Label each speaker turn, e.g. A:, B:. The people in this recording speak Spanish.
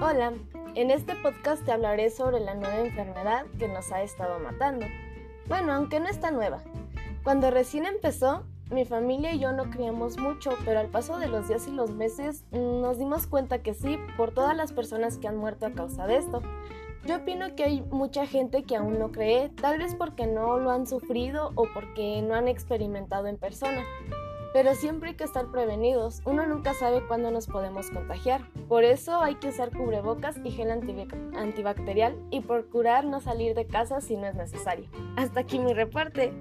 A: Hola, en este podcast te hablaré sobre la nueva enfermedad que nos ha estado matando. Bueno, aunque no está nueva. Cuando recién empezó, mi familia y yo no creíamos mucho, pero al paso de los días y los meses mm, nos dimos cuenta que sí, por todas las personas que han muerto a causa de esto. Yo opino que hay mucha gente que aún no cree, tal vez porque no lo han sufrido o porque no han experimentado en persona. Pero siempre hay que estar prevenidos, uno nunca sabe cuándo nos podemos contagiar. Por eso hay que usar cubrebocas y gel antibacterial y procurar no salir de casa si no es necesario. Hasta aquí mi reporte.